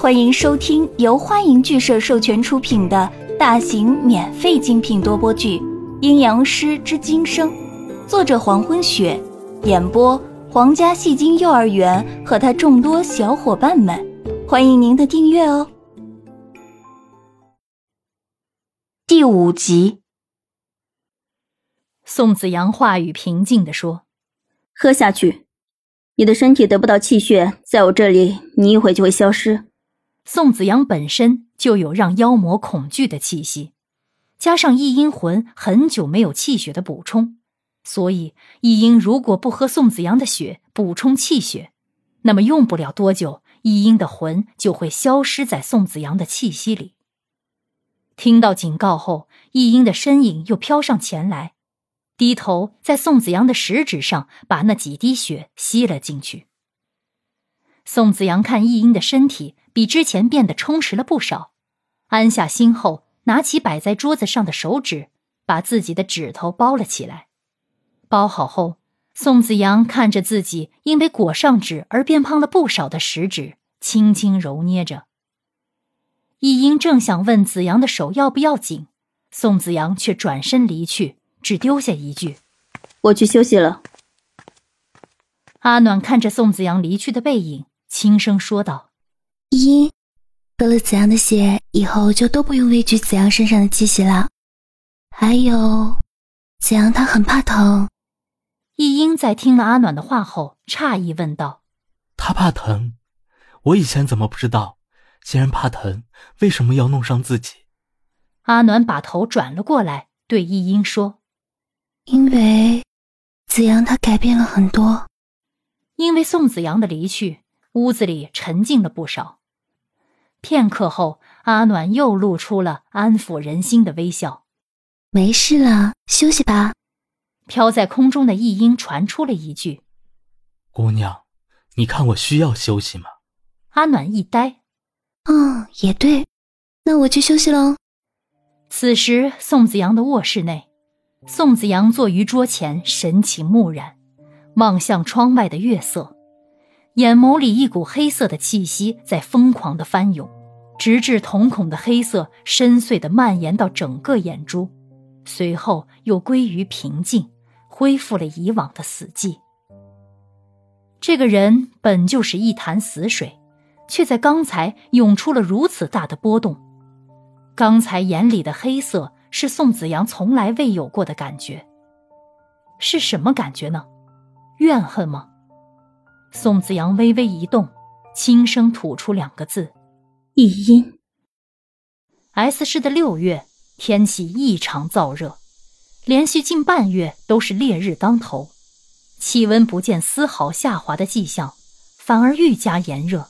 欢迎收听由欢迎剧社授权出品的大型免费精品多播剧《阴阳师之今生》，作者黄昏雪，演播皇家戏精幼儿园和他众多小伙伴们。欢迎您的订阅哦。第五集，宋子阳话语平静地说：“喝下去。”你的身体得不到气血，在我这里，你一会就会消失。宋子阳本身就有让妖魔恐惧的气息，加上异阴魂很久没有气血的补充，所以异阴如果不喝宋子阳的血补充气血，那么用不了多久，异阴的魂就会消失在宋子阳的气息里。听到警告后，异阴的身影又飘上前来。低头在宋子阳的食指上把那几滴血吸了进去。宋子阳看易英的身体比之前变得充实了不少，安下心后，拿起摆在桌子上的手指，把自己的指头包了起来。包好后，宋子阳看着自己因为裹上纸而变胖了不少的食指，轻轻揉捏着。易英正想问子阳的手要不要紧，宋子阳却转身离去。只丢下一句：“我去休息了。”阿暖看着宋子阳离去的背影，轻声说道：“依依，得了子阳的血以后，就都不用畏惧子阳身上的气息了。还有，子阳他很怕疼。”一英在听了阿暖的话后，诧异问道：“他怕疼？我以前怎么不知道？既然怕疼，为什么要弄伤自己？”阿暖把头转了过来，对一英说。因为子阳他改变了很多。因为宋子阳的离去，屋子里沉静了不少。片刻后，阿暖又露出了安抚人心的微笑。没事了，休息吧。飘在空中的一音传出了一句：“姑娘，你看我需要休息吗？”阿暖一呆：“嗯，也对，那我去休息喽。”此时，宋子阳的卧室内。宋子阳坐于桌前，神情木然，望向窗外的月色，眼眸里一股黑色的气息在疯狂的翻涌，直至瞳孔的黑色深邃的蔓延到整个眼珠，随后又归于平静，恢复了以往的死寂。这个人本就是一潭死水，却在刚才涌出了如此大的波动，刚才眼里的黑色。是宋子阳从来未有过的感觉。是什么感觉呢？怨恨吗？宋子阳微微一动，轻声吐出两个字：“一音。” S 市的六月天气异常燥热，连续近半月都是烈日当头，气温不见丝毫下滑的迹象，反而愈加炎热。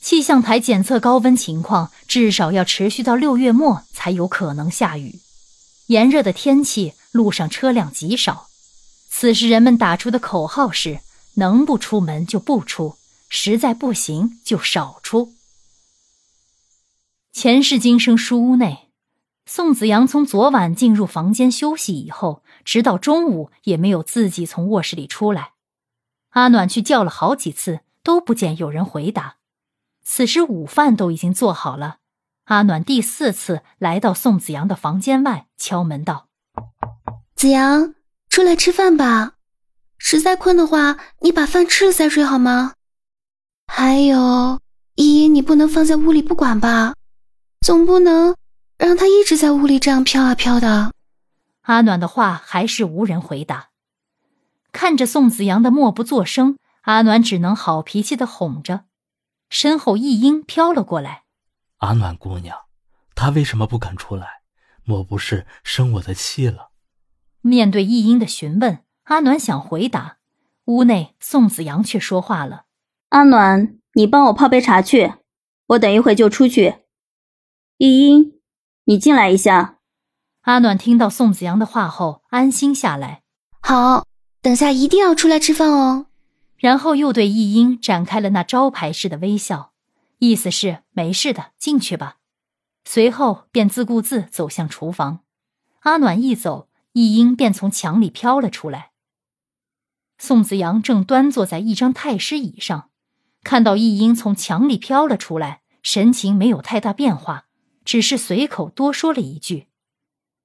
气象台检测高温情况，至少要持续到六月末才有可能下雨。炎热的天气，路上车辆极少。此时人们打出的口号是：能不出门就不出，实在不行就少出。前世今生书屋内，宋子阳从昨晚进入房间休息以后，直到中午也没有自己从卧室里出来。阿暖去叫了好几次，都不见有人回答。此时午饭都已经做好了，阿暖第四次来到宋子阳的房间外敲门道：“子阳，出来吃饭吧。实在困的话，你把饭吃了再睡好吗？还有，依依，你不能放在屋里不管吧？总不能让他一直在屋里这样飘啊飘的。”阿暖的话还是无人回答。看着宋子阳的默不作声，阿暖只能好脾气的哄着。身后一鹰飘了过来，阿暖姑娘，她为什么不敢出来？莫不是生我的气了？面对一鹰的询问，阿暖想回答，屋内宋子阳却说话了：“阿暖，你帮我泡杯茶去，我等一会就出去。一英，你进来一下。”阿暖听到宋子阳的话后，安心下来。好，等下一定要出来吃饭哦。然后又对易英展开了那招牌式的微笑，意思是没事的，进去吧。随后便自顾自走向厨房。阿暖一走，易英便从墙里飘了出来。宋子阳正端坐在一张太师椅上，看到易英从墙里飘了出来，神情没有太大变化，只是随口多说了一句：“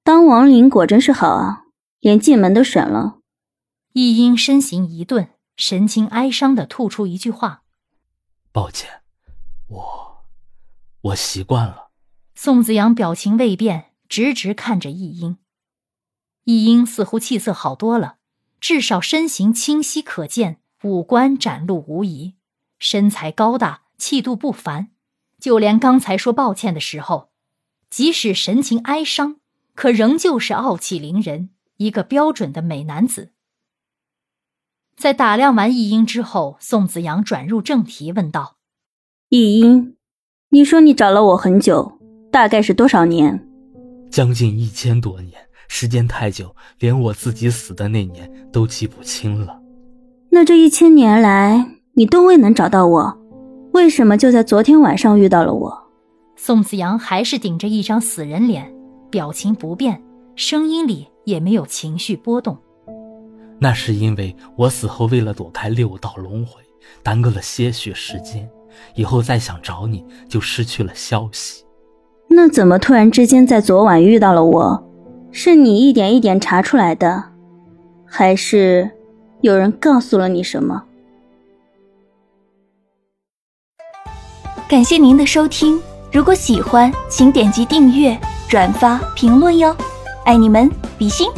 当亡灵果真是好啊，连进门都省了。”易英身形一顿，神情哀伤的吐出一句话：“抱歉，我我习惯了。”宋子阳表情未变，直直看着易英。易英似乎气色好多了，至少身形清晰可见，五官展露无遗，身材高大，气度不凡。就连刚才说抱歉的时候，即使神情哀伤，可仍旧是傲气凌人，一个标准的美男子。在打量完易英之后，宋子阳转入正题，问道：“易英，你说你找了我很久，大概是多少年？”“将近一千多年。”时间太久，连我自己死的那年都记不清了。那这一千年来，你都未能找到我，为什么就在昨天晚上遇到了我？宋子阳还是顶着一张死人脸，表情不变，声音里也没有情绪波动。那是因为我死后为了躲开六道轮回，耽搁了些许时间，以后再想找你就失去了消息。那怎么突然之间在昨晚遇到了我？是你一点一点查出来的，还是有人告诉了你什么？感谢您的收听，如果喜欢，请点击订阅、转发、评论哟，爱你们，比心。